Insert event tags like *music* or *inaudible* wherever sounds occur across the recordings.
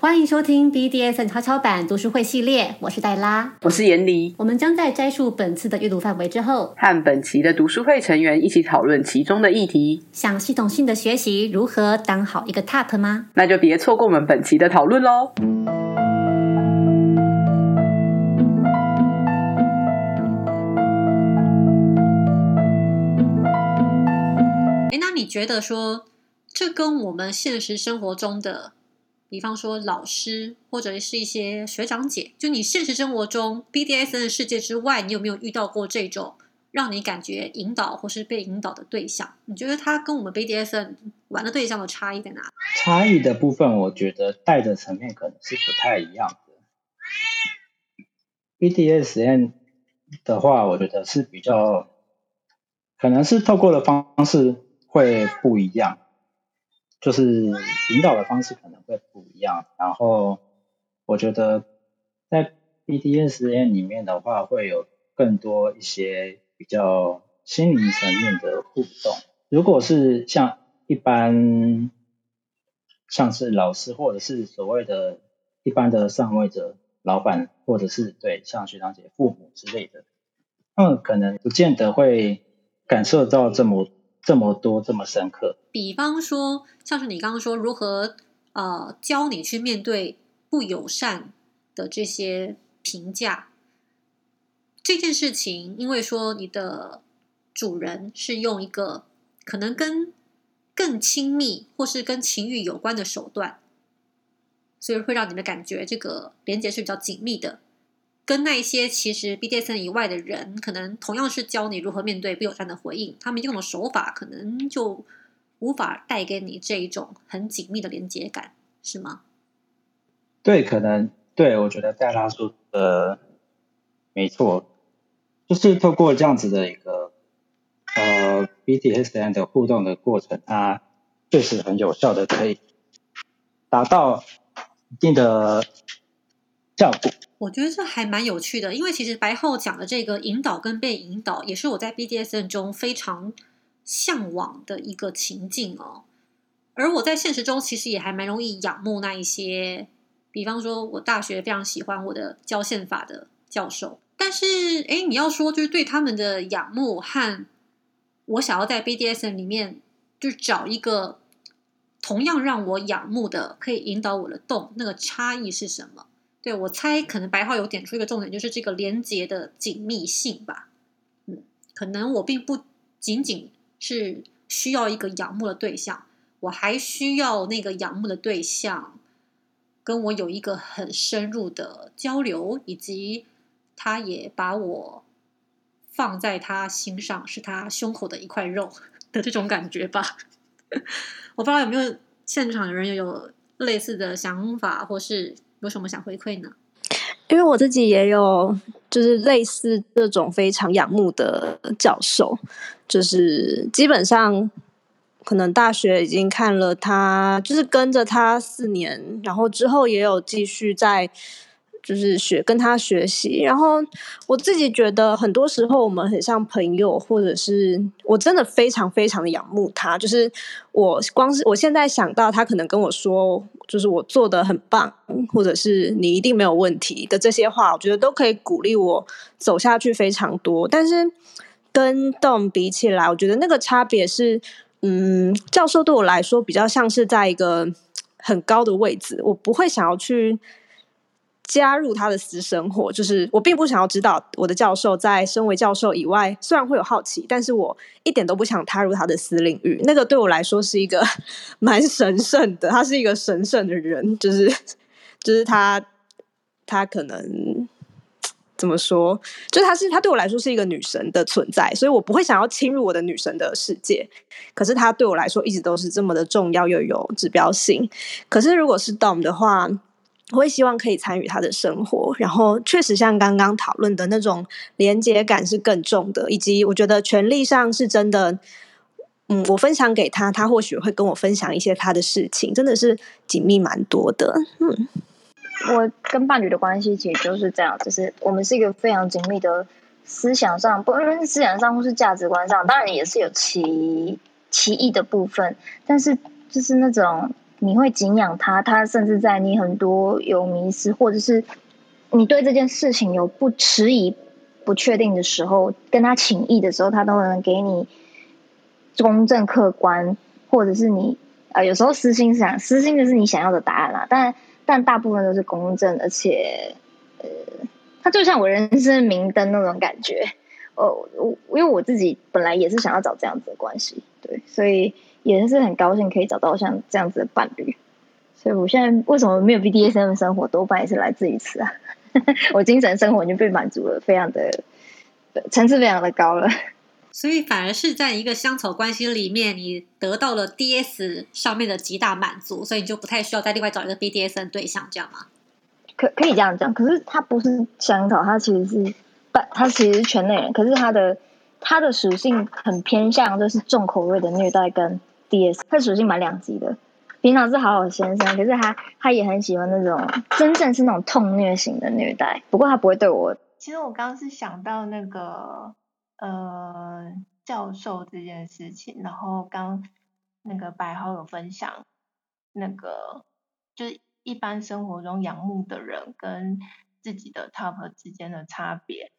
欢迎收听 BDSN 悄悄版读书会系列，我是黛拉，我是严离。我们将在摘述本次的阅读范围之后，和本期的读书会成员一起讨论其中的议题。想系统性的学习如何当好一个 TOP 吗？那就别错过我们本期的讨论喽！哎，那你觉得说，这跟我们现实生活中的？比方说老师或者是一些学长姐，就你现实生活中 BDSN 的世界之外，你有没有遇到过这种让你感觉引导或是被引导的对象？你觉得他跟我们 BDSN 玩的对象的差异在哪？差异的部分，我觉得带的层面可能是不太一样的。BDSN 的话，我觉得是比较，可能是透过的方式会不一样。就是引导的方式可能会不一样，然后我觉得在 BDSN 里面的话，会有更多一些比较心灵层面的互动。如果是像一般像是老师或者是所谓的一般的上位者、老板，或者是对像学长姐、父母之类的，他们可能不见得会感受到这么。这么多这么深刻，比方说，像是你刚刚说如何呃教你去面对不友善的这些评价这件事情，因为说你的主人是用一个可能跟更亲密或是跟情欲有关的手段，所以会让你们感觉这个连接是比较紧密的。跟那些其实 BDSN 以外的人，可能同样是教你如何面对不友善的回应，他们用的手法可能就无法带给你这一种很紧密的连接感，是吗？对，可能对我觉得戴拉说的没错，就是透过这样子的一个呃 BDSN 的互动的过程，它确实很有效的可以达到一定的效果。我觉得这还蛮有趣的，因为其实白浩讲的这个引导跟被引导，也是我在 BDSN 中非常向往的一个情境哦。而我在现实中其实也还蛮容易仰慕那一些，比方说我大学非常喜欢我的教宪法的教授，但是哎，你要说就是对他们的仰慕和我想要在 BDSN 里面就找一个同样让我仰慕的可以引导我的洞，那个差异是什么？对，我猜可能白号有点出一个重点，就是这个连接的紧密性吧。嗯，可能我并不仅仅是需要一个仰慕的对象，我还需要那个仰慕的对象跟我有一个很深入的交流，以及他也把我放在他心上，是他胸口的一块肉 *laughs* 的这种感觉吧。*laughs* 我不知道有没有现场的人有类似的想法，或是。有什么想回馈呢？因为我自己也有，就是类似这种非常仰慕的教授，就是基本上可能大学已经看了他，就是跟着他四年，然后之后也有继续在。就是学跟他学习，然后我自己觉得很多时候我们很像朋友，或者是我真的非常非常的仰慕他。就是我光是我现在想到他可能跟我说，就是我做的很棒，或者是你一定没有问题的这些话，我觉得都可以鼓励我走下去非常多。但是跟 Dom 比起来，我觉得那个差别是，嗯，教授对我来说比较像是在一个很高的位置，我不会想要去。加入他的私生活，就是我并不想要知道我的教授在身为教授以外，虽然会有好奇，但是我一点都不想踏入他的私领域。那个对我来说是一个 *laughs* 蛮神圣的，他是一个神圣的人，就是就是他他可能怎么说，就是他是他对我来说是一个女神的存在，所以我不会想要侵入我的女神的世界。可是他对我来说一直都是这么的重要又有指标性。可是如果是 Dom 的话。我会希望可以参与他的生活，然后确实像刚刚讨论的那种连接感是更重的，以及我觉得权力上是真的，嗯，我分享给他，他或许会跟我分享一些他的事情，真的是紧密蛮多的。嗯，我跟伴侣的关系其实就是这样，就是我们是一个非常紧密的思想上，不论是思想上或是价值观上，当然也是有歧歧义的部分，但是就是那种。你会敬仰他，他甚至在你很多有迷失，或者是你对这件事情有不迟疑、不确定的时候，跟他请意的时候，他都能给你公正客观，或者是你呃有时候私心想私心的是你想要的答案啦，但但大部分都是公正，而且呃，他就像我人生明灯那种感觉。哦，我因为我自己本来也是想要找这样子的关系，对，所以也是很高兴可以找到像这样子的伴侣。所以我现在为什么没有 BDSM 生活，多半也是来自于此啊。*laughs* 我精神生活已经被满足了，非常的层次非常的高了。所以反而是在一个香草关系里面，你得到了 DS 上面的极大满足，所以你就不太需要再另外找一个 BDSM 对象，这样吗？可可以这样讲，可是他不是香草，他其实是。它其实是全内人，可是他的他的属性很偏向就是重口味的虐待跟 DS，它属性蛮两极的。平常是好好先生，可是他他也很喜欢那种真正是那种痛虐型的虐待。不过他不会对我。其实我刚刚是想到那个呃教授这件事情，然后刚那个白浩有分享那个就是一般生活中仰慕的人跟自己的 top 之间的差别。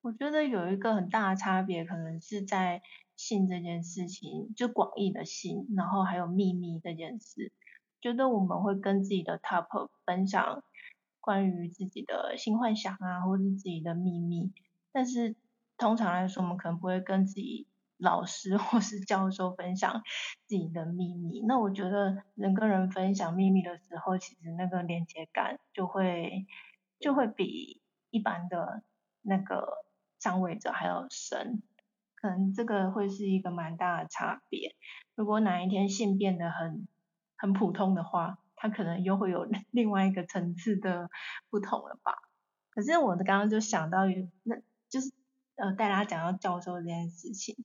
我觉得有一个很大的差别，可能是在性这件事情，就广义的性，然后还有秘密这件事。觉得我们会跟自己的 top 分享关于自己的性幻想啊，或是自己的秘密。但是通常来说，我们可能不会跟自己老师 *laughs* 或是教授分享自己的秘密。那我觉得人跟人分享秘密的时候，其实那个连接感就会就会比一般的那个。上位者还要深，可能这个会是一个蛮大的差别。如果哪一天性变得很很普通的话，它可能又会有 *laughs* 另外一个层次的不同了吧。可是我刚刚就想到，那就是呃带大家讲到教授这件事情，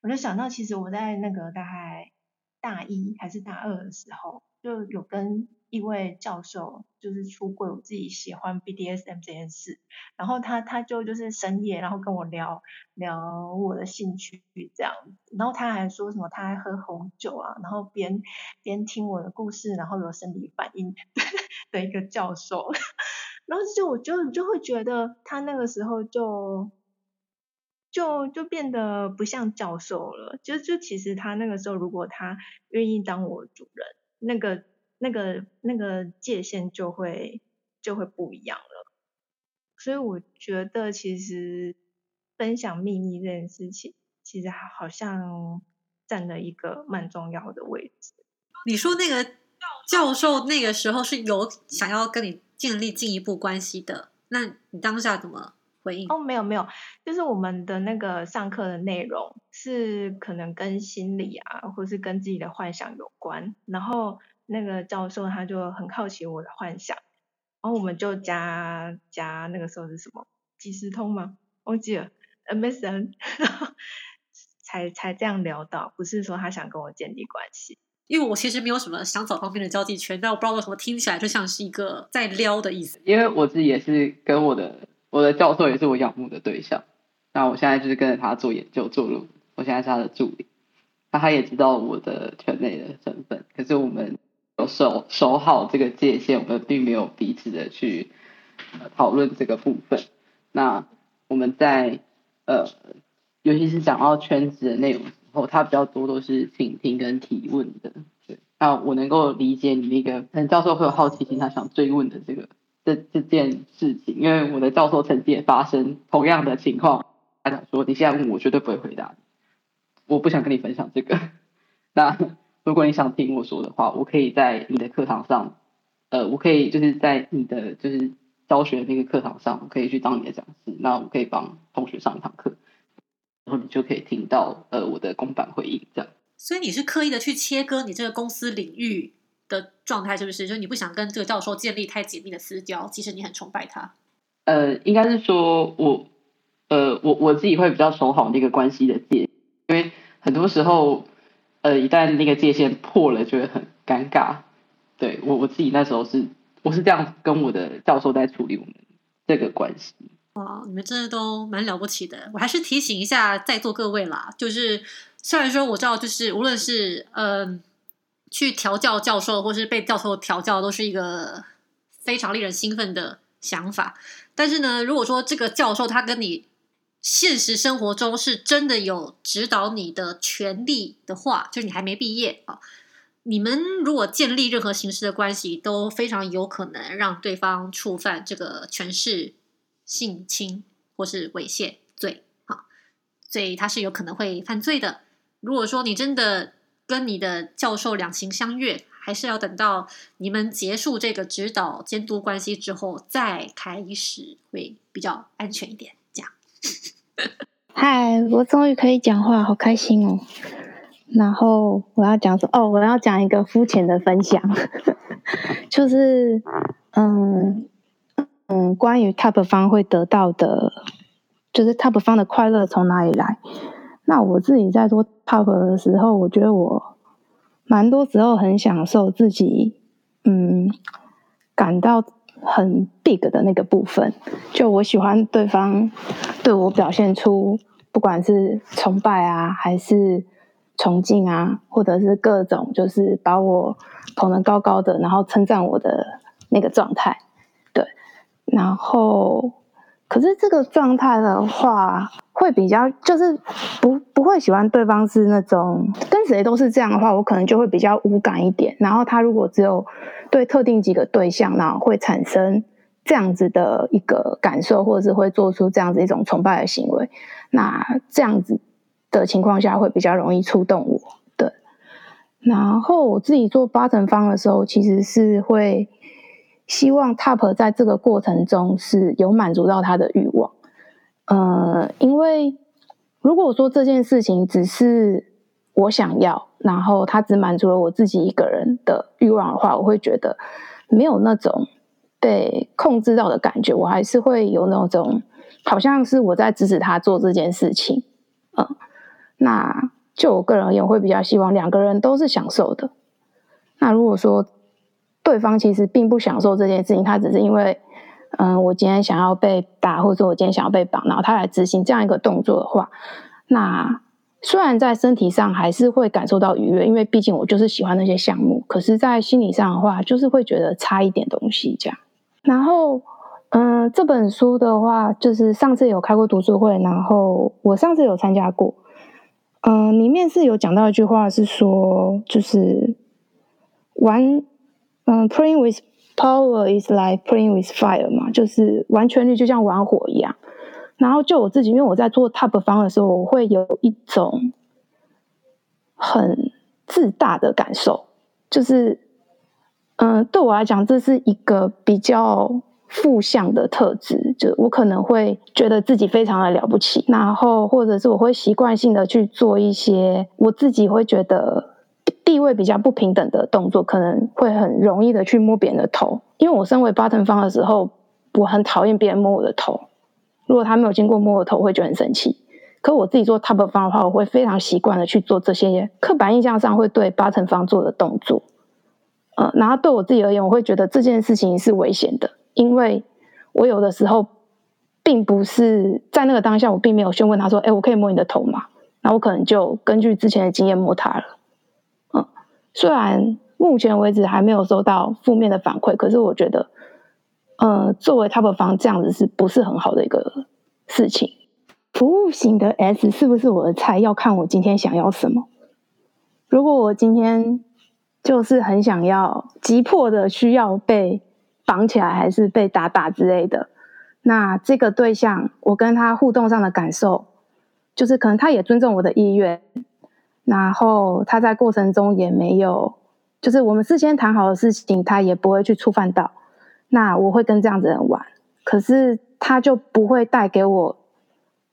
我就想到其实我在那个大概大一还是大二的时候，就有跟。一位教授就是出柜，我自己喜欢 BDSM 这件事，然后他他就就是深夜，然后跟我聊聊我的兴趣这样，然后他还说什么他还喝红酒啊，然后边边听我的故事，然后有生理反应的 *laughs* 一个教授，然后就我就就会觉得他那个时候就就就变得不像教授了，就就其实他那个时候如果他愿意当我主人，那个。那个那个界限就会就会不一样了，所以我觉得其实分享秘密这件事情，其实好像占了一个蛮重要的位置。你说那个教授那个时候是有想要跟你建立进一步关系的，那你当下怎么回应？哦，没有没有，就是我们的那个上课的内容是可能跟心理啊，或是跟自己的幻想有关，然后。那个教授他就很好奇我的幻想，然后我们就加加那个时候是什么即时通吗？忘记了 MSN，然后才才这样聊到，不是说他想跟我建立关系，因为我其实没有什么想找方面的交际圈，但我不知道为什么听起来就像是一个在撩的意思。因为我自己也是跟我的我的教授也是我仰慕的对象，那我现在就是跟着他做研究做论文，我现在是他的助理，那他也知道我的圈内的身份，可是我们。有守守好这个界限，我们并没有彼此的去讨论这个部分。那我们在呃，尤其是讲到圈子的内容时候，他比较多都是倾听跟提问的。对，那我能够理解你那个，可能教授会有好奇心，他想追问的这个这这件事情，因为我的教授曾经也发生同样的情况，他讲说你现在问我绝对不会回答你，我不想跟你分享这个。*laughs* 那。如果你想听我说的话，我可以在你的课堂上，呃，我可以就是在你的就是教学那个课堂上，我可以去当你的讲师，那我可以帮同学上一堂课，然后你就可以听到呃我的公版回应这样。所以你是刻意的去切割你这个公司领域的状态，是不是？就是你不想跟这个教授建立太紧密的私交，其实你很崇拜他。呃，应该是说我，呃，我我自己会比较守好那个关系的界，因为很多时候。呃，一旦那个界限破了，就会很尴尬。对我我自己那时候是，我是这样跟我的教授在处理我们这个关系。哇，你们真的都蛮了不起的。我还是提醒一下在座各位啦，就是虽然说我知道，就是无论是嗯去调教教授，或是被教授调教，都是一个非常令人兴奋的想法。但是呢，如果说这个教授他跟你现实生活中是真的有指导你的权利的话，就是你还没毕业啊，你们如果建立任何形式的关系，都非常有可能让对方触犯这个权势性侵或是猥亵罪啊，所以他是有可能会犯罪的。如果说你真的跟你的教授两情相悦，还是要等到你们结束这个指导监督关系之后再开始，会比较安全一点。这样。*laughs* 嗨，我终于可以讲话，好开心哦！然后我要讲什？哦，我要讲一个肤浅的分享，*laughs* 就是嗯嗯，关于 TOP 方会得到的，就是 TOP 方的快乐从哪里来？那我自己在做 TOP 的时候，我觉得我蛮多时候很享受自己，嗯，感到。很 big 的那个部分，就我喜欢对方对我表现出，不管是崇拜啊，还是崇敬啊，或者是各种就是把我捧得高高的，然后称赞我的那个状态，对。然后，可是这个状态的话，会比较就是不不会喜欢对方是那种跟谁都是这样的话，我可能就会比较无感一点。然后他如果只有对特定几个对象，然后，会产生这样子的一个感受，或者是会做出这样子一种崇拜的行为。那这样子的情况下，会比较容易触动我。对。然后我自己做八成方的时候，其实是会希望 Top 在这个过程中是有满足到他的欲望。呃，因为如果说这件事情只是我想要。然后他只满足了我自己一个人的欲望的话，我会觉得没有那种被控制到的感觉，我还是会有那种好像是我在指使他做这件事情。嗯，那就我个人而言，会比较希望两个人都是享受的。那如果说对方其实并不享受这件事情，他只是因为嗯，我今天想要被打，或者我今天想要被绑，然后他来执行这样一个动作的话，那。虽然在身体上还是会感受到愉悦，因为毕竟我就是喜欢那些项目。可是，在心理上的话，就是会觉得差一点东西这样。然后，嗯，这本书的话，就是上次有开过读书会，然后我上次有参加过。嗯，里面是有讲到一句话，是说，就是玩，嗯，playing with power is like playing with fire 嘛，就是完全率就像玩火一样。然后就我自己，因为我在做 top 方的时候，我会有一种很自大的感受，就是，嗯，对我来讲，这是一个比较负向的特质，就我可能会觉得自己非常的了不起，然后或者是我会习惯性的去做一些我自己会觉得地位比较不平等的动作，可能会很容易的去摸别人的头，因为我身为 bottom 方的时候，我很讨厌别人摸我的头。如果他没有经过摸我头，会觉得很生气。可我自己做 top 方的话，我会非常习惯的去做这些刻板印象上会对八成方做的动作。呃，然后对我自己而言，我会觉得这件事情是危险的，因为我有的时候并不是在那个当下，我并没有先问他说：“哎，我可以摸你的头吗？”那我可能就根据之前的经验摸他了。虽然目前为止还没有收到负面的反馈，可是我觉得。呃，作为 top 方这样子是不是很好的一个事情？服务型的 S 是不是我的菜？要看我今天想要什么。如果我今天就是很想要急迫的需要被绑起来，还是被打打之类的，那这个对象我跟他互动上的感受，就是可能他也尊重我的意愿，然后他在过程中也没有，就是我们事先谈好的事情，他也不会去触犯到。那我会跟这样子人玩，可是他就不会带给我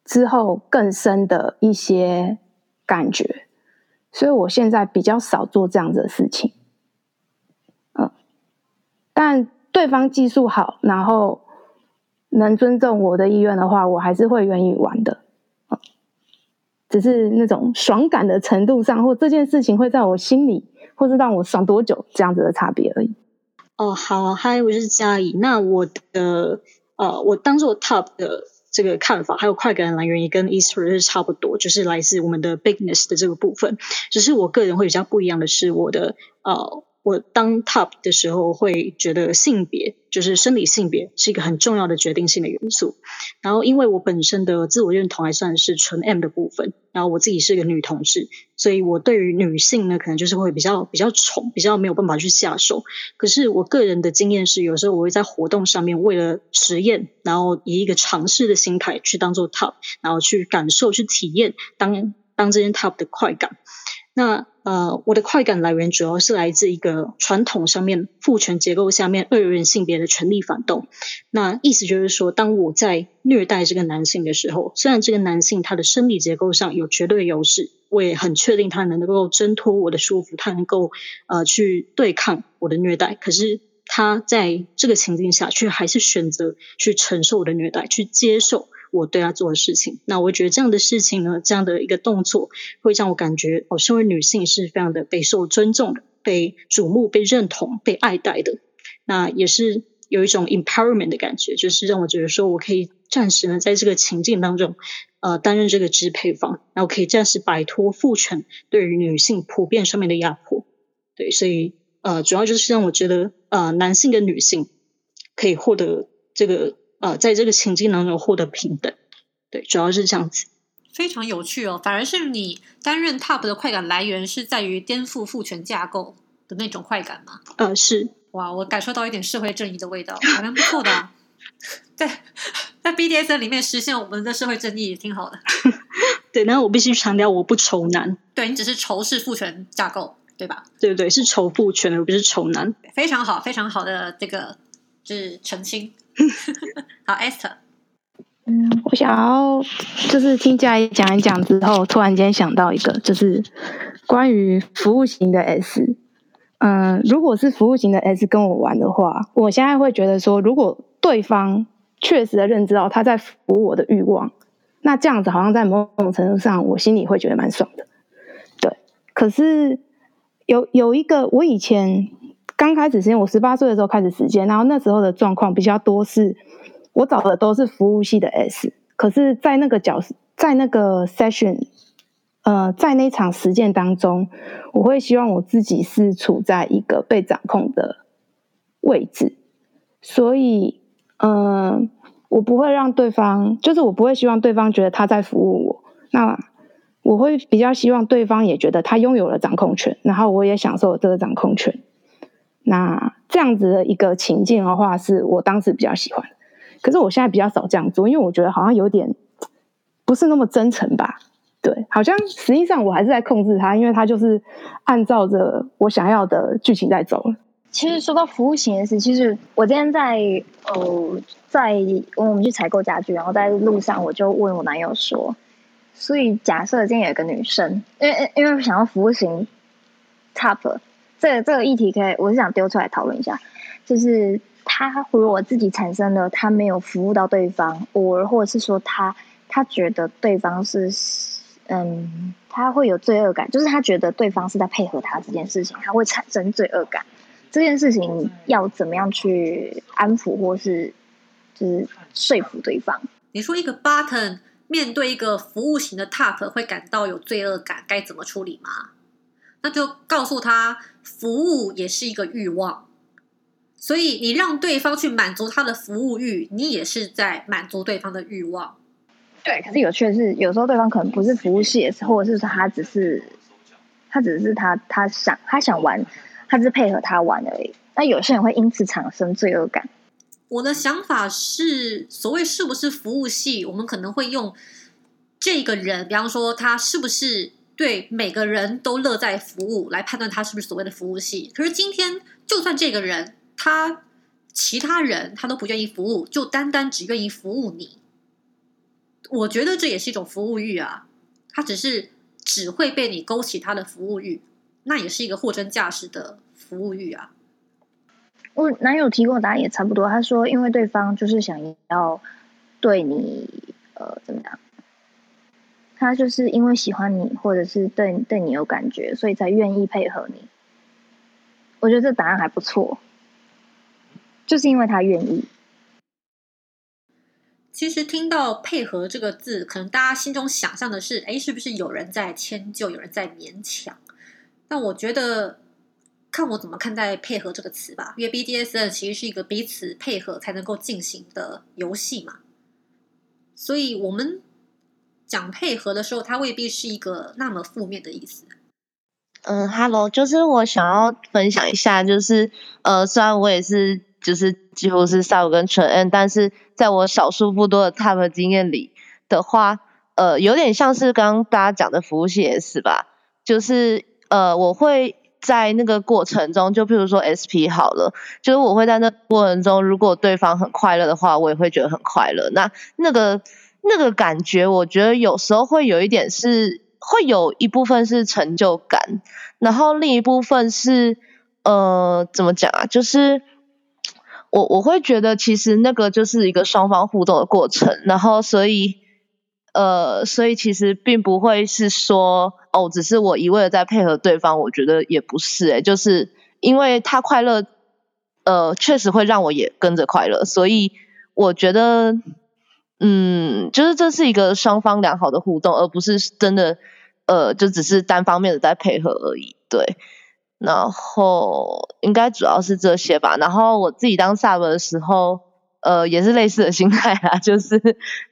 之后更深的一些感觉，所以我现在比较少做这样子的事情。嗯，但对方技术好，然后能尊重我的意愿的话，我还是会愿意玩的。只是那种爽感的程度上，或这件事情会在我心里，或是让我爽多久这样子的差别而已。哦，好，嗨，我是嘉怡。那我的呃，我当做 top 的这个看法，还有快感来源也跟 Easter 是差不多，就是来自我们的 bigness 的这个部分。只是我个人会比较不一样的是，我的呃。我当 top 的时候，会觉得性别就是生理性别是一个很重要的决定性的元素。然后，因为我本身的自我认同还算是纯 M 的部分，然后我自己是个女同志，所以我对于女性呢，可能就是会比较比较宠，比较没有办法去下手。可是我个人的经验是，有时候我会在活动上面为了实验，然后以一个尝试的心态去当做 top，然后去感受、去体验当当这件 top 的快感。那呃，我的快感来源主要是来自一个传统上面父权结构下面二元性别的权力反动。那意思就是说，当我在虐待这个男性的时候，虽然这个男性他的生理结构上有绝对优势，我也很确定他能够挣脱我的束缚，他能够呃去对抗我的虐待。可是他在这个情境下，却还是选择去承受我的虐待，去接受。我对他做的事情，那我觉得这样的事情呢，这样的一个动作，会让我感觉，哦，身为女性是非常的备受尊重的，被瞩目、被认同、被爱戴的。那也是有一种 empowerment 的感觉，就是让我觉得说我可以暂时呢，在这个情境当中，呃，担任这个支配方，然后可以暂时摆脱父权对于女性普遍上面的压迫。对，所以呃，主要就是让我觉得，呃，男性跟女性可以获得这个。呃，在这个情境当中获得平等，对，主要是这样子，非常有趣哦。反而是你担任 top 的快感来源是在于颠覆父权架构的那种快感吗？呃，是。哇，我感受到一点社会正义的味道，还蛮不错的。*laughs* 在在 BDS 里面实现我们的社会正义也挺好的。*laughs* 对，然后我必须强调，我不仇男。对你只是仇视父权架构，对吧？对对对，是仇父权，而不是仇男。非常好，非常好的这个就是澄清。*laughs* 好，Esther。嗯，我想要就是听嘉怡讲一讲之后，突然间想到一个，就是关于服务型的 S。嗯，如果是服务型的 S 跟我玩的话，我现在会觉得说，如果对方确实的认知到他在服务我的欲望，那这样子好像在某种程度上，我心里会觉得蛮爽的。对，可是有有一个，我以前。刚开始时间，我十八岁的时候开始实践，然后那时候的状况比较多是，我找的都是服务系的 S，可是，在那个角在那个 session，呃，在那场实践当中，我会希望我自己是处在一个被掌控的位置，所以，嗯，我不会让对方，就是我不会希望对方觉得他在服务我，那我会比较希望对方也觉得他拥有了掌控权，然后我也享受这个掌控权。那这样子的一个情境的话，是我当时比较喜欢，可是我现在比较少这样做，因为我觉得好像有点不是那么真诚吧。对，好像实际上我还是在控制他，因为他就是按照着我想要的剧情在走其实说到服务型的事，其实我今天在呃在我们去采购家具，然后在路上我就问我男友说，所以假设今天有一个女生，因为因为想要服务型 top。这个这个议题可以，我是想丢出来讨论一下，就是他如果自己产生了他没有服务到对方，我或者是说他他觉得对方是嗯，他会有罪恶感，就是他觉得对方是在配合他这件事情，他会产生罪恶感。这件事情要怎么样去安抚或是就是说服对方？你说一个 button 面对一个服务型的 top 会感到有罪恶感，该怎么处理吗？那就告诉他，服务也是一个欲望，所以你让对方去满足他的服务欲，你也是在满足对方的欲望。对，可是有趣的是，有时候对方可能不是服务系，或者是说他只是他只是他他想他想玩，他只是配合他玩而已。那有些人会因此产生罪恶感。我的想法是，所谓是不是服务系，我们可能会用这个人，比方说他是不是。对每个人都乐在服务来判断他是不是所谓的服务系。可是今天，就算这个人他其他人他都不愿意服务，就单单只愿意服务你，我觉得这也是一种服务欲啊。他只是只会被你勾起他的服务欲，那也是一个货真价实的服务欲啊。我男友提供的答案也差不多，他说因为对方就是想要对你呃怎么样。他就是因为喜欢你，或者是对对你有感觉，所以才愿意配合你。我觉得这答案还不错，就是因为他愿意。其实听到“配合”这个字，可能大家心中想象的是，哎，是不是有人在迁就，有人在勉强？但我觉得，看我怎么看待“配合”这个词吧。因为 BDSN 其实是一个彼此配合才能够进行的游戏嘛，所以我们讲配合的时候，它未必是一个那么负面的意思。嗯，Hello，就是我想要分享一下，就是呃，虽然我也是。就是几乎是 sub 跟纯 N，但是在我少数不多的 top 经验里的话，呃，有点像是刚刚大家讲的服务器 S 吧，就是呃，我会在那个过程中，就譬如说 SP 好了，就是我会在那过程中，如果对方很快乐的话，我也会觉得很快乐。那那个那个感觉，我觉得有时候会有一点是，会有一部分是成就感，然后另一部分是呃，怎么讲啊，就是。我我会觉得其实那个就是一个双方互动的过程，然后所以呃，所以其实并不会是说哦，只是我一味的在配合对方，我觉得也不是诶，就是因为他快乐，呃，确实会让我也跟着快乐，所以我觉得嗯，就是这是一个双方良好的互动，而不是真的呃，就只是单方面的在配合而已，对。然后应该主要是这些吧。然后我自己当 sub 的时候，呃，也是类似的心态啊，*laughs* 就是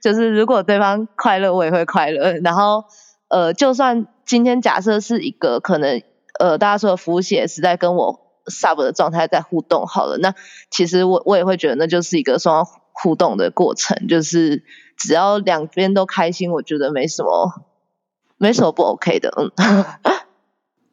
就是如果对方快乐，我也会快乐。然后呃，就算今天假设是一个可能呃大家说的服务器也是在跟我 sub 的状态在互动好了，那其实我我也会觉得那就是一个双方互动的过程，就是只要两边都开心，我觉得没什么没什么不 OK 的，嗯。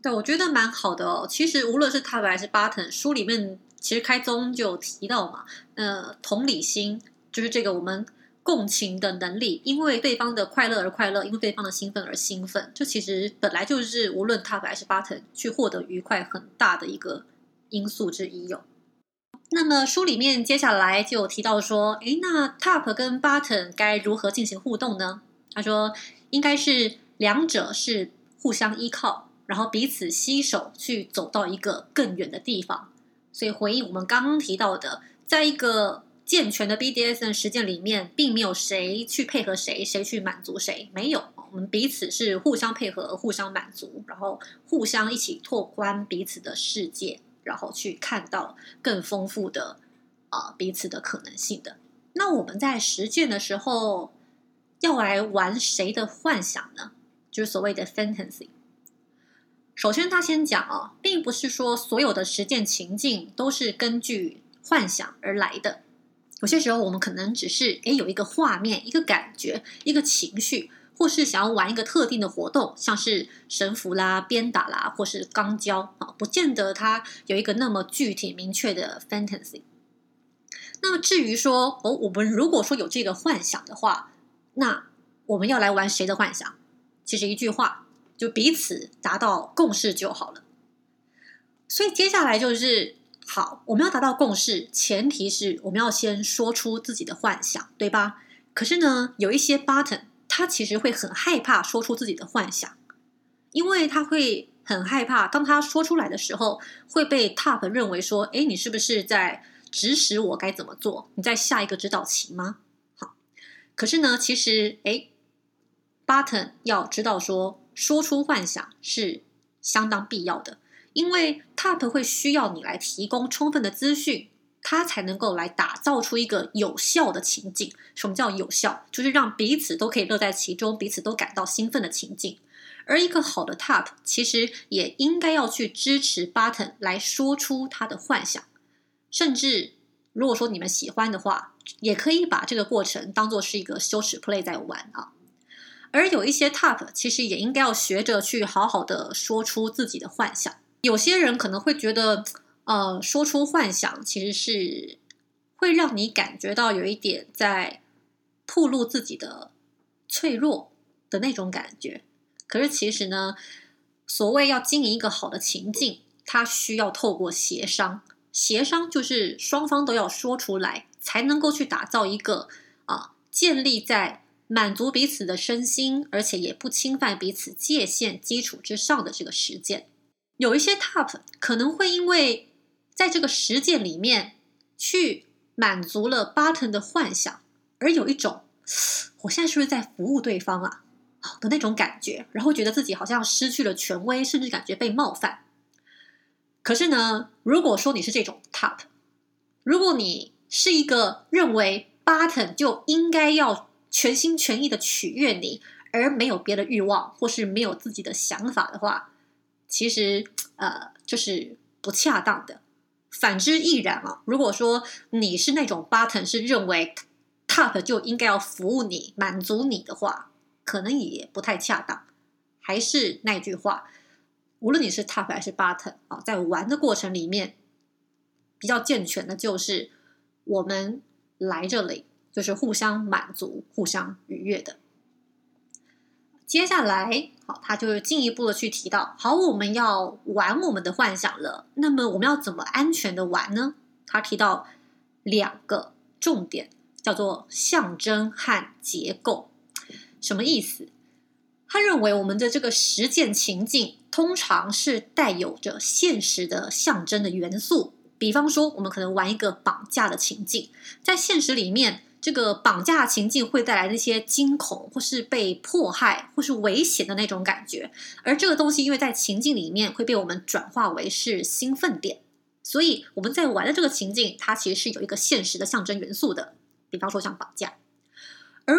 对，我觉得蛮好的哦。其实无论是 Top 还是 Button，书里面其实开宗就有提到嘛，呃，同理心就是这个我们共情的能力，因为对方的快乐而快乐，因为对方的兴奋而兴奋，就其实本来就是无论 Top 还是 Button 去获得愉快很大的一个因素之一哟。那么书里面接下来就有提到说，诶，那 Top 跟 Button 该如何进行互动呢？他说，应该是两者是互相依靠。然后彼此携手去走到一个更远的地方，所以回应我们刚刚提到的，在一个健全的 BDSN 实践里面，并没有谁去配合谁，谁去满足谁，没有，我们彼此是互相配合、互相满足，然后互相一起拓宽彼此的世界，然后去看到更丰富的啊彼此的可能性的。那我们在实践的时候，要来玩谁的幻想呢？就是所谓的 fantasy。首先，他先讲啊，并不是说所有的实践情境都是根据幻想而来的。有些时候，我们可能只是诶有一个画面、一个感觉、一个情绪，或是想要玩一个特定的活动，像是神符啦、鞭打啦，或是钢交啊，不见得它有一个那么具体明确的 fantasy。那么，至于说哦，我们如果说有这个幻想的话，那我们要来玩谁的幻想？其实一句话。就彼此达到共识就好了。所以接下来就是好，我们要达到共识，前提是我们要先说出自己的幻想，对吧？可是呢，有一些 button 他其实会很害怕说出自己的幻想，因为他会很害怕，当他说出来的时候会被 top 认为说：“哎，你是不是在指使我该怎么做？你在下一个指导棋吗？”好，可是呢，其实哎，button 要知道说。说出幻想是相当必要的，因为 TOP 会需要你来提供充分的资讯，它才能够来打造出一个有效的情境。什么叫有效？就是让彼此都可以乐在其中，彼此都感到兴奋的情境。而一个好的 TOP 其实也应该要去支持 Button 来说出他的幻想，甚至如果说你们喜欢的话，也可以把这个过程当做是一个羞耻 play 在玩啊。而有一些 top 其实也应该要学着去好好的说出自己的幻想。有些人可能会觉得，呃，说出幻想其实是会让你感觉到有一点在暴露自己的脆弱的那种感觉。可是其实呢，所谓要经营一个好的情境，它需要透过协商。协商就是双方都要说出来，才能够去打造一个啊，建立在。满足彼此的身心，而且也不侵犯彼此界限基础之上的这个实践，有一些 top 可能会因为在这个实践里面去满足了 button 的幻想，而有一种我现在是不是在服务对方啊好的那种感觉，然后觉得自己好像失去了权威，甚至感觉被冒犯。可是呢，如果说你是这种 top，如果你是一个认为 button 就应该要全心全意的取悦你，而没有别的欲望，或是没有自己的想法的话，其实呃，就是不恰当的。反之亦然啊。如果说你是那种 button 是认为 top 就应该要服务你、满足你的话，可能也不太恰当。还是那句话。无论你是 top 还是 button 啊，在玩的过程里面，比较健全的就是我们来这里就是互相满足、互相愉悦的。接下来，好，他就是进一步的去提到，好，我们要玩我们的幻想了，那么我们要怎么安全的玩呢？他提到两个重点，叫做象征和结构，什么意思？他认为我们的这个实践情境通常是带有着现实的象征的元素，比方说，我们可能玩一个绑架的情境，在现实里面，这个绑架情境会带来那些惊恐，或是被迫害，或是危险的那种感觉，而这个东西因为在情境里面会被我们转化为是兴奋点，所以我们在玩的这个情境，它其实是有一个现实的象征元素的，比方说像绑架，而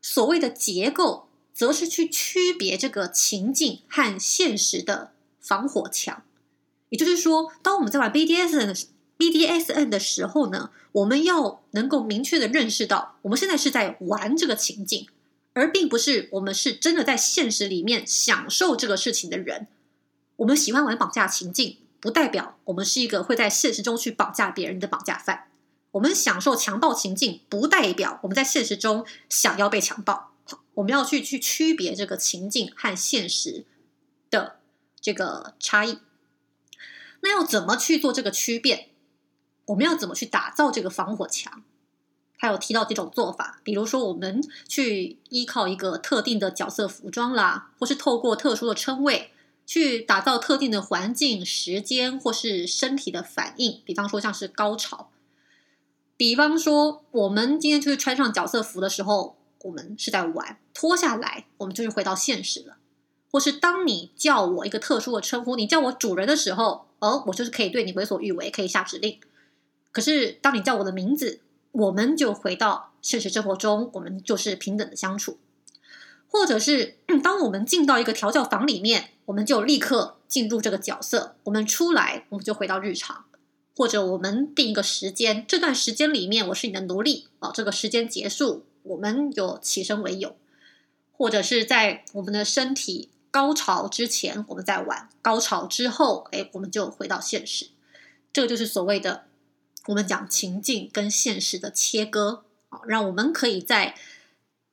所谓的结构。则是去区别这个情境和现实的防火墙，也就是说，当我们在玩 BDS BDSN 的时候呢，我们要能够明确的认识到，我们现在是在玩这个情境，而并不是我们是真的在现实里面享受这个事情的人。我们喜欢玩绑架情境，不代表我们是一个会在现实中去绑架别人的绑架犯。我们享受强暴情境，不代表我们在现实中想要被强暴。我们要去去区别这个情境和现实的这个差异。那要怎么去做这个区别？我们要怎么去打造这个防火墙？他有提到几种做法，比如说我们去依靠一个特定的角色服装啦，或是透过特殊的称谓去打造特定的环境、时间或是身体的反应。比方说像是高潮，比方说我们今天就是穿上角色服的时候。我们是在玩，脱下来，我们就是回到现实了。或是当你叫我一个特殊的称呼，你叫我主人的时候，哦，我就是可以对你为所欲为，可以下指令。可是当你叫我的名字，我们就回到现实生活中，我们就是平等的相处。或者是当我们进到一个调教房里面，我们就立刻进入这个角色，我们出来，我们就回到日常。或者我们定一个时间，这段时间里面我是你的奴隶，哦，这个时间结束。我们有起身为友，或者是在我们的身体高潮之前，我们在玩；高潮之后，哎，我们就回到现实。这就是所谓的我们讲情境跟现实的切割啊，让我们可以在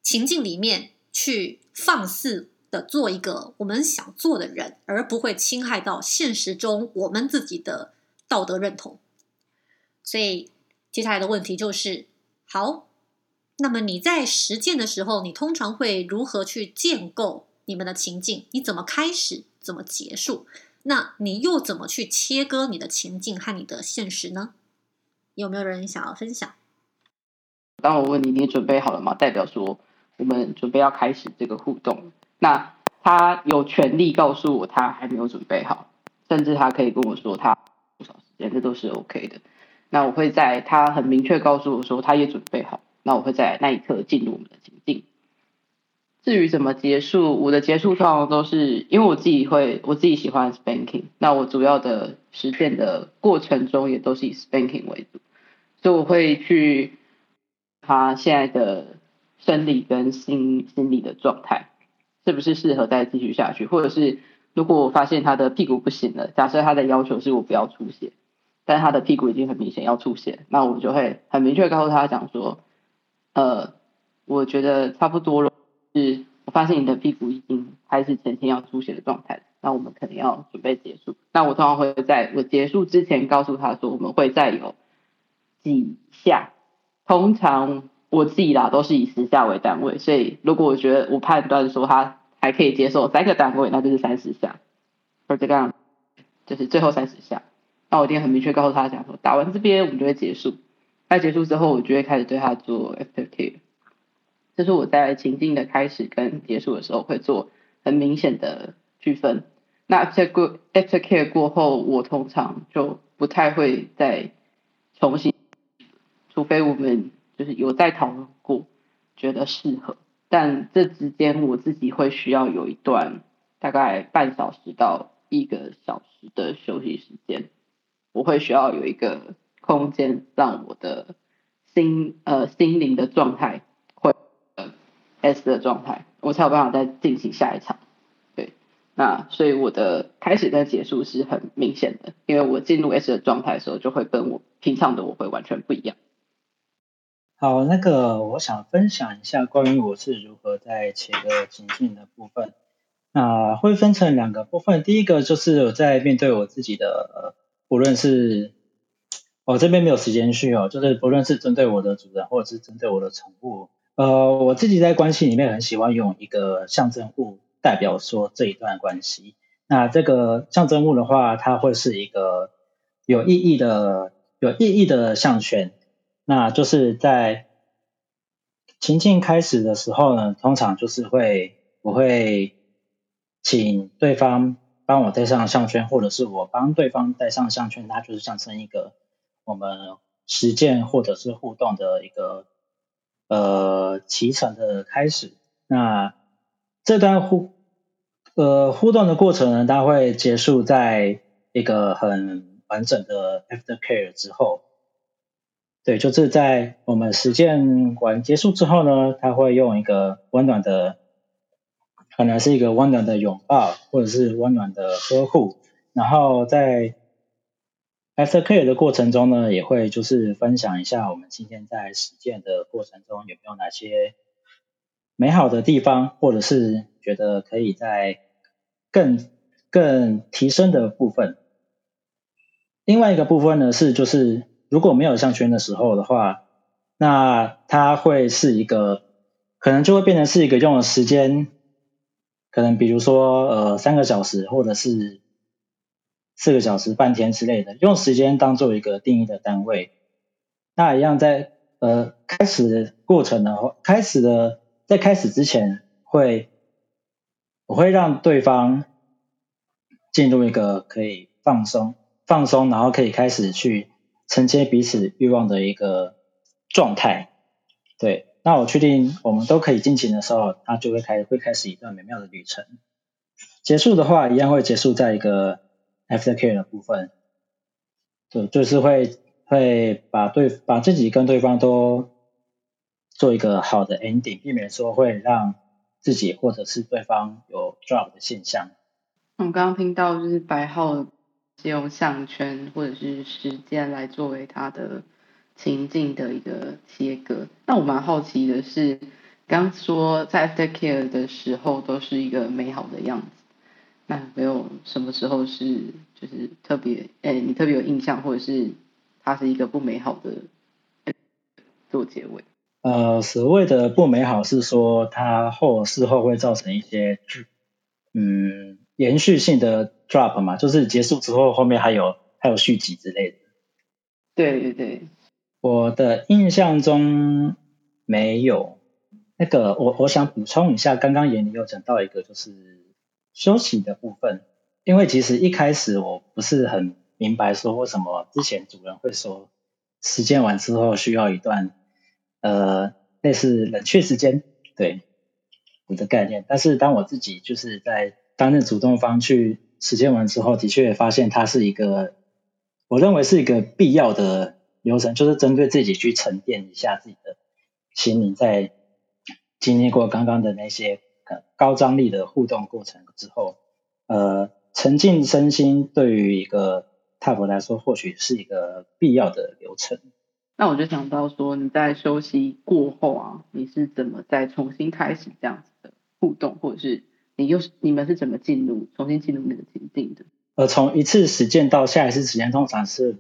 情境里面去放肆的做一个我们想做的人，而不会侵害到现实中我们自己的道德认同。所以接下来的问题就是：好。那么你在实践的时候，你通常会如何去建构你们的情境？你怎么开始？怎么结束？那你又怎么去切割你的情境和你的现实呢？有没有人想要分享？当我问你你准备好了吗？代表说我们准备要开始这个互动。那他有权利告诉我他还没有准备好，甚至他可以跟我说他多少时间，这都是 OK 的。那我会在他很明确告诉我说他也准备好。那我会在那一刻进入我们的情境。至于怎么结束，我的结束通常都是因为我自己会，我自己喜欢 spanking。那我主要的实践的过程中也都是以 spanking 为主，所以我会去他现在的生理跟心心理的状态，是不是适合再继续下去，或者是如果我发现他的屁股不行了，假设他的要求是我不要出血，但他的屁股已经很明显要出血，那我就会很明确告诉他讲说。呃，我觉得差不多了。是我发现你的屁股已经开始呈现要出血的状态，那我们可能要准备结束。那我通常会在我结束之前告诉他说，我们会再有几下。通常我自己啦都是以十下为单位，所以如果我觉得我判断说他还可以接受三个单位，那就是三十下，或者这样就是最后三十下。那我一定很明确告诉他讲说，打完这边我们就会结束。在结束之后，我就会开始对他做 aftercare，这是我在情境的开始跟结束的时候会做很明显的区分。那 after 过 after care 过后，我通常就不太会再重新，除非我们就是有在讨论过，觉得适合。但这之间我自己会需要有一段大概半小时到一个小时的休息时间，我会需要有一个空间让我的心呃心灵的状态会呃 S 的状态，我才有办法再进行下一场。对，那所以我的开始跟结束是很明显的，因为我进入 S 的状态的时候，就会跟我平常的我会完全不一样。好，那个我想分享一下关于我是如何在切割情境的部分。那会分成两个部分，第一个就是我在面对我自己的，不论是我这边没有时间序哦，就是不论是针对我的主人或者是针对我的宠物，呃，我自己在关系里面很喜欢用一个象征物代表说这一段关系。那这个象征物的话，它会是一个有意义的、有意义的项圈。那就是在情境开始的时候呢，通常就是会我会请对方帮我戴上项圈，或者是我帮对方戴上项圈，它就是象征一个我们实践或者是互动的一个呃启程的开始。那这段互呃互动的过程呢，它会结束在一个很完整的 after care 之后。对，就是在我们实践完结束之后呢，他会用一个温暖的，可能是一个温暖的拥抱，或者是温暖的呵护。然后在 after care 的过程中呢，也会就是分享一下我们今天在实践的过程中有没有哪些美好的地方，或者是觉得可以在更更提升的部分。另外一个部分呢是就是。如果没有项圈的时候的话，那它会是一个，可能就会变成是一个用的时间，可能比如说呃三个小时或者是四个小时、半天之类的，用时间当做一个定义的单位。那一样在呃开始过程的话，开始的在开始之前会，我会让对方进入一个可以放松、放松，然后可以开始去。承接彼此欲望的一个状态，对。那我确定我们都可以进行的时候，它就会开会开始一段美妙的旅程。结束的话，一样会结束在一个 after care 的部分，就就是会会把对把自己跟对方都做一个好的 ending，避免说会让自己或者是对方有 drop 的现象。我刚刚听到就是白号。是用项圈或者是时间来作为它的情境的一个切割。那我蛮好奇的是，刚说在 after care 的时候都是一个美好的样子，那没有什么时候是就是特别，哎，你特别有印象，或者是它是一个不美好的做结尾？呃，所谓的不美好是说它后事后会造成一些，嗯。延续性的 drop 嘛，就是结束之后后面还有还有续集之类的。对对对，我的印象中没有。那个我我想补充一下，刚刚眼里有讲到一个就是休息的部分，因为其实一开始我不是很明白说为什么之前主人会说实践完之后需要一段呃类似冷却时间，对我的概念。但是当我自己就是在担任主动方去实践完之后，的确发现它是一个，我认为是一个必要的流程，就是针对自己去沉淀一下自己的心灵，在经历过刚刚的那些高张力的互动过程之后，呃，沉浸身心对于一个 TOP 来说，或许是一个必要的流程。那我就想到说，你在休息过后啊，你是怎么再重新开始这样子的互动，或者是？你又是你们是怎么进入重新进入那个情境的？呃，从一次实践到下一次实践，通常是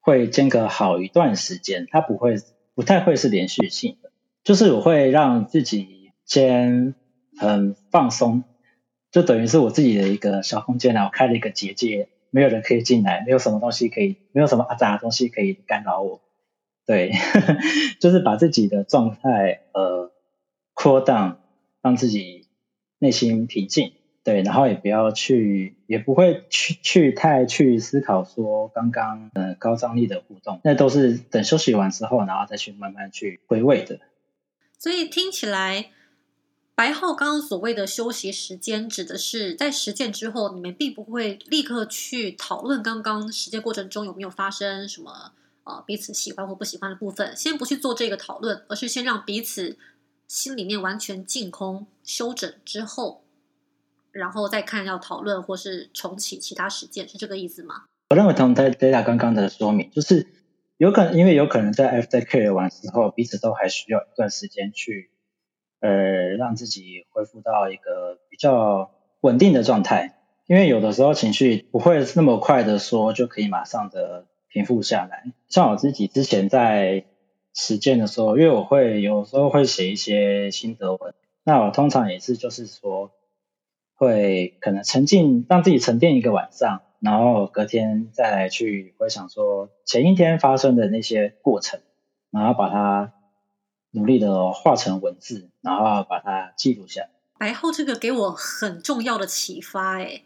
会间隔好一段时间，它不会不太会是连续性的。就是我会让自己先很放松，就等于是我自己的一个小空间然后开了一个结界，没有人可以进来，没有什么东西可以，没有什么阿杂的东西可以干扰我。对，*laughs* 就是把自己的状态呃 cool down，让自己内心平静，对，然后也不要去，也不会去去太去思考说刚刚呃高张力的互动，那都是等休息完之后，然后再去慢慢去回味的。所以听起来，白浩刚刚所谓的休息时间，指的是在实践之后，你们并不会立刻去讨论刚刚实践过程中有没有发生什么呃彼此喜欢或不喜欢的部分，先不去做这个讨论，而是先让彼此心里面完全净空、休整之后，然后再看要讨论或是重启其他实践，是这个意思吗？我认为同 Data 刚刚的说明，就是有可能，因为有可能在 After Care 完之后，彼此都还需要一段时间去，呃，让自己恢复到一个比较稳定的状态。因为有的时候情绪不会那么快的说就可以马上的平复下来。像我自己之前在实践的时候，因为我会有时候会写一些心得文，那我通常也是就是说，会可能沉浸让自己沉淀一个晚上，然后隔天再来去回想说前一天发生的那些过程，然后把它努力的化成文字，然后把它记录下来。白后这个给我很重要的启发，哎，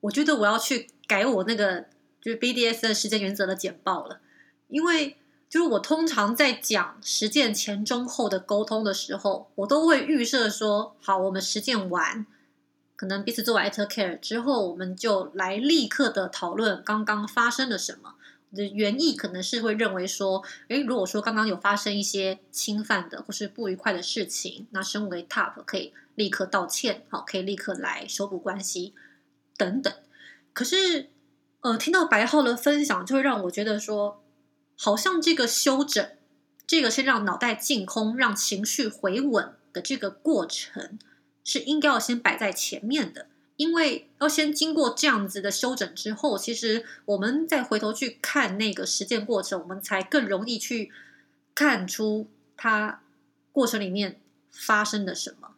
我觉得我要去改我那个就是 BDS 的时间原则的简报了，因为就是我通常在讲实践前、中、后的沟通的时候，我都会预设说，好，我们实践完，可能彼此做完 after care 之后，我们就来立刻的讨论刚刚发生了什么。的原意可能是会认为说，诶，如果说刚刚有发生一些侵犯的或是不愉快的事情，那身为 top 可以立刻道歉，好，可以立刻来修补关系等等。可是，呃，听到白浩的分享，就会让我觉得说，好像这个休整，这个是让脑袋净空、让情绪回稳的这个过程，是应该要先摆在前面的。因为要先经过这样子的休整之后，其实我们再回头去看那个实践过程，我们才更容易去看出它过程里面发生的什么。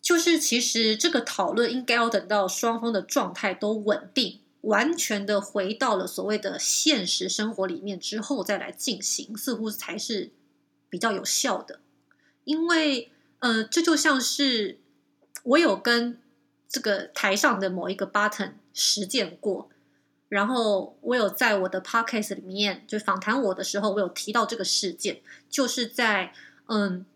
就是其实这个讨论应该要等到双方的状态都稳定，完全的回到了所谓的现实生活里面之后再来进行，似乎才是比较有效的。因为呃，这就像是我有跟。这个台上的某一个 button 实践过，然后我有在我的 podcast 里面就访谈我的时候，我有提到这个事件，就是在嗯，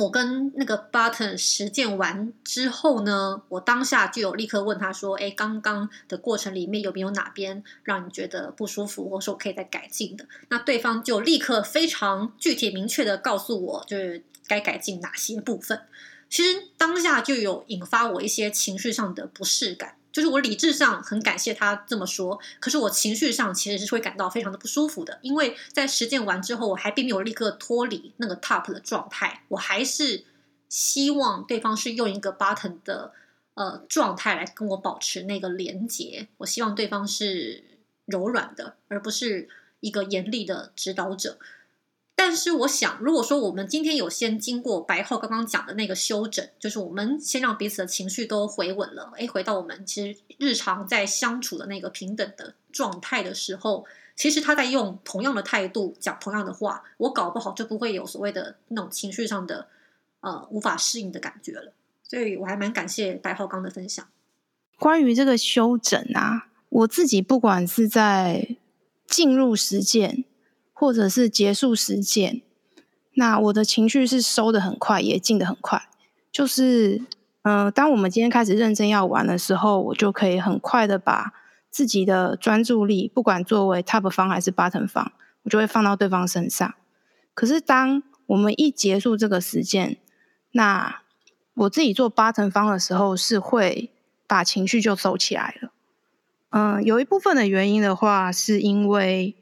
我跟那个 button 实践完之后呢，我当下就有立刻问他说：“哎，刚刚的过程里面有没有哪边让你觉得不舒服，或者说可以再改进的？”那对方就立刻非常具体明确的告诉我，就是该改进哪些部分。其实当下就有引发我一些情绪上的不适感，就是我理智上很感谢他这么说，可是我情绪上其实是会感到非常的不舒服的，因为在实践完之后，我还并没有立刻脱离那个 top 的状态，我还是希望对方是用一个 button 的呃状态来跟我保持那个连接，我希望对方是柔软的，而不是一个严厉的指导者。但是我想，如果说我们今天有先经过白浩刚刚讲的那个修整，就是我们先让彼此的情绪都回稳了，哎，回到我们其实日常在相处的那个平等的状态的时候，其实他在用同样的态度讲同样的话，我搞不好就不会有所谓的那种情绪上的呃无法适应的感觉了。所以我还蛮感谢白浩刚的分享。关于这个修整啊，我自己不管是在进入实践。或者是结束时间，那我的情绪是收的很快，也进的很快。就是，嗯，当我们今天开始认真要玩的时候，我就可以很快的把自己的专注力，不管作为 top 方还是 bottom 方，我就会放到对方身上。可是，当我们一结束这个时间，那我自己做 bottom 方的时候，是会把情绪就收起来了。嗯，有一部分的原因的话，是因为。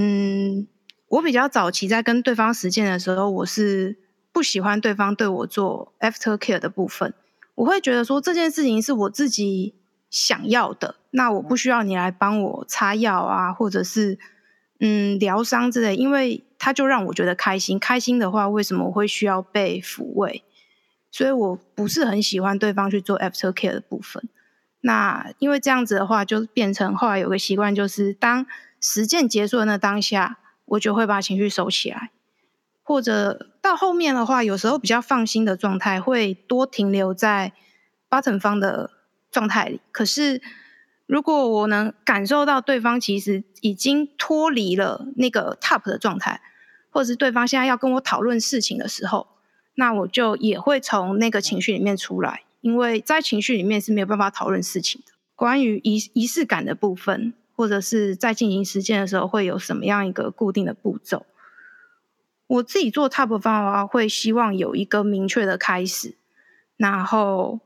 嗯，我比较早期在跟对方实践的时候，我是不喜欢对方对我做 after care 的部分。我会觉得说这件事情是我自己想要的，那我不需要你来帮我擦药啊，或者是嗯疗伤之类，因为他就让我觉得开心。开心的话，为什么我会需要被抚慰？所以我不是很喜欢对方去做 after care 的部分。那因为这样子的话，就变成后来有个习惯，就是当。实践结束的那当下，我就会把情绪收起来，或者到后面的话，有时候比较放心的状态会多停留在 button 方的状态里。可是如果我能感受到对方其实已经脱离了那个 top 的状态，或者是对方现在要跟我讨论事情的时候，那我就也会从那个情绪里面出来，因为在情绪里面是没有办法讨论事情的。关于仪仪式感的部分，或者是在进行实践的时候会有什么样一个固定的步骤？我自己做 top 方的话，会希望有一个明确的开始，然后，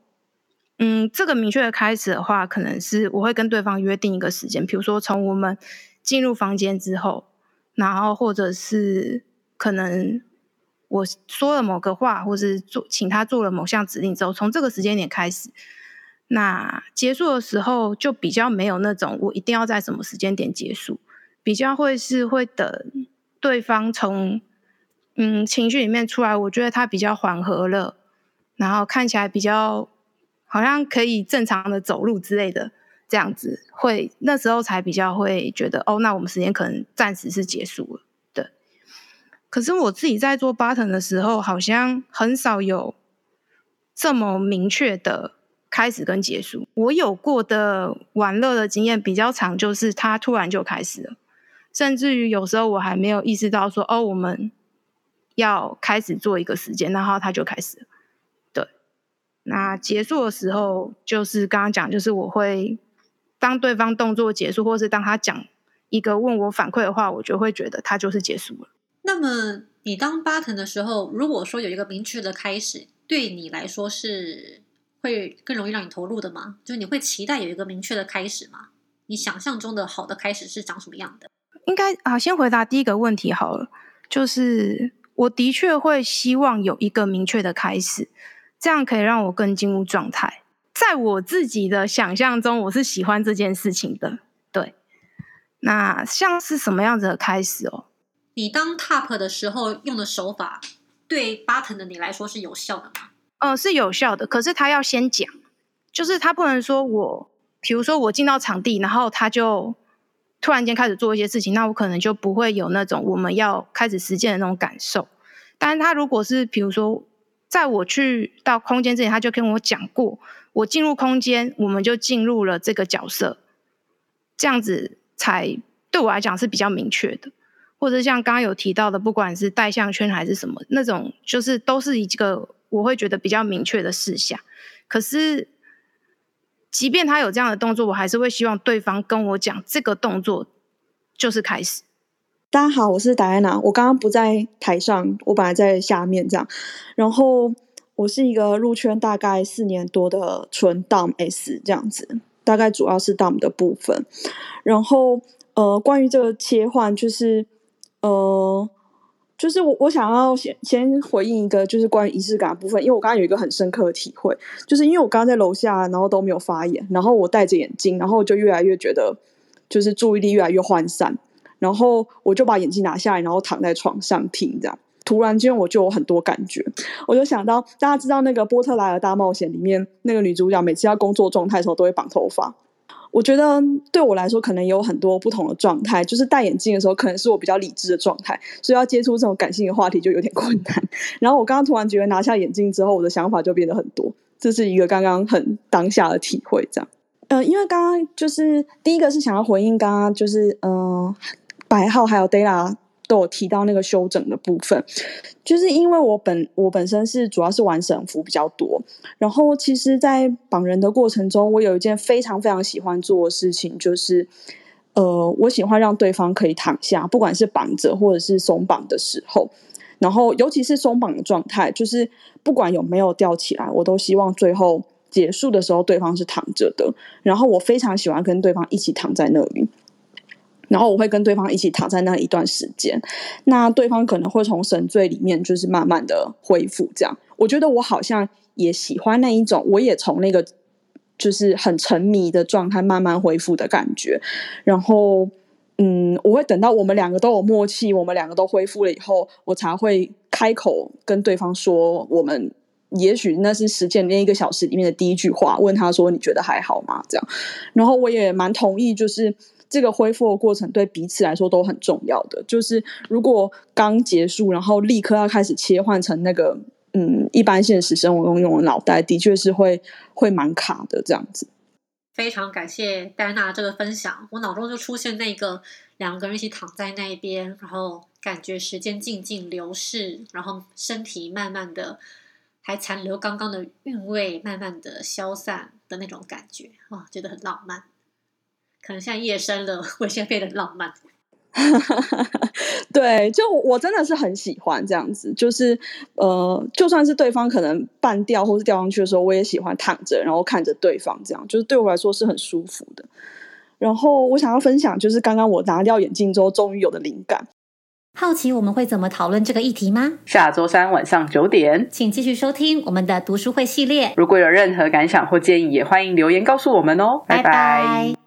嗯，这个明确的开始的话，可能是我会跟对方约定一个时间，比如说从我们进入房间之后，然后或者是可能我说了某个话，或是做请他做了某项指令之后，从这个时间点开始。那结束的时候就比较没有那种我一定要在什么时间点结束，比较会是会等对方从嗯情绪里面出来，我觉得他比较缓和了，然后看起来比较好像可以正常的走路之类的，这样子会那时候才比较会觉得哦，那我们时间可能暂时是结束了，对。可是我自己在做 button 的时候，好像很少有这么明确的。开始跟结束，我有过的玩乐的经验比较长，就是他突然就开始了，甚至于有时候我还没有意识到说，哦，我们要开始做一个时间，然后他就开始了。对，那结束的时候，就是刚刚讲，就是我会当对方动作结束，或是当他讲一个问我反馈的话，我就会觉得他就是结束了。那么你当巴藤的时候，如果说有一个明确的开始，对你来说是？会更容易让你投入的吗？就是你会期待有一个明确的开始吗？你想象中的好的开始是长什么样的？应该啊，先回答第一个问题好了。就是我的确会希望有一个明确的开始，这样可以让我更进入状态。在我自己的想象中，我是喜欢这件事情的。对，那像是什么样子的开始哦？你当 top 的时候用的手法，对 button 的你来说是有效的吗？呃，是有效的，可是他要先讲，就是他不能说我，比如说我进到场地，然后他就突然间开始做一些事情，那我可能就不会有那种我们要开始实践的那种感受。但是他如果是比如说，在我去到空间之前，他就跟我讲过，我进入空间，我们就进入了这个角色，这样子才对我来讲是比较明确的。或者像刚刚有提到的，不管是带项圈还是什么那种，就是都是一个。我会觉得比较明确的事项，可是，即便他有这样的动作，我还是会希望对方跟我讲这个动作就是开始。大家好，我是戴安娜，我刚刚不在台上，我本来在下面这样。然后我是一个入圈大概四年多的纯 Dom S 这样子，大概主要是 Dom 的部分。然后呃，关于这个切换，就是呃。就是我，我想要先先回应一个，就是关于仪式感的部分，因为我刚刚有一个很深刻的体会，就是因为我刚刚在楼下，然后都没有发言，然后我戴着眼镜，然后就越来越觉得，就是注意力越来越涣散，然后我就把眼镜拿下来，然后躺在床上听，这样，突然间我就有很多感觉，我就想到大家知道那个波特莱尔大冒险里面那个女主角，每次要工作状态的时候都会绑头发。我觉得对我来说，可能有很多不同的状态。就是戴眼镜的时候，可能是我比较理智的状态，所以要接触这种感性的话题就有点困难。然后我刚刚突然觉得拿下眼镜之后，我的想法就变得很多。这是一个刚刚很当下的体会，这样。呃，因为刚刚就是第一个是想要回应刚刚就是嗯，白号还有 Della。都有提到那个修整的部分，就是因为我本我本身是主要是玩省服比较多，然后其实，在绑人的过程中，我有一件非常非常喜欢做的事情，就是呃，我喜欢让对方可以躺下，不管是绑着或者是松绑的时候，然后尤其是松绑的状态，就是不管有没有吊起来，我都希望最后结束的时候对方是躺着的，然后我非常喜欢跟对方一起躺在那里。然后我会跟对方一起躺在那一段时间，那对方可能会从神醉里面就是慢慢的恢复。这样，我觉得我好像也喜欢那一种，我也从那个就是很沉迷的状态慢慢恢复的感觉。然后，嗯，我会等到我们两个都有默契，我们两个都恢复了以后，我才会开口跟对方说，我们也许那是实践那一个小时里面的第一句话，问他说你觉得还好吗？这样，然后我也蛮同意，就是。这个恢复的过程对彼此来说都很重要的。就是如果刚结束，然后立刻要开始切换成那个嗯一般现实生活中用的脑袋，的确是会会蛮卡的这样子。非常感谢戴安娜这个分享，我脑中就出现那个两个人一起躺在那边，然后感觉时间静静流逝，然后身体慢慢的还残留刚刚的韵味，慢慢的消散的那种感觉，哇，觉得很浪漫。可能现在夜深了，*laughs* 我现在变得浪漫。*laughs* 对，就我真的是很喜欢这样子，就是呃，就算是对方可能半吊或是吊上去的时候，我也喜欢躺着，然后看着对方，这样就是对我来说是很舒服的。然后我想要分享，就是刚刚我拿掉眼镜之后，终于有的灵感。好奇我们会怎么讨论这个议题吗？下周三晚上九点，请继续收听我们的读书会系列。如果有任何感想或建议，也欢迎留言告诉我们哦。拜拜。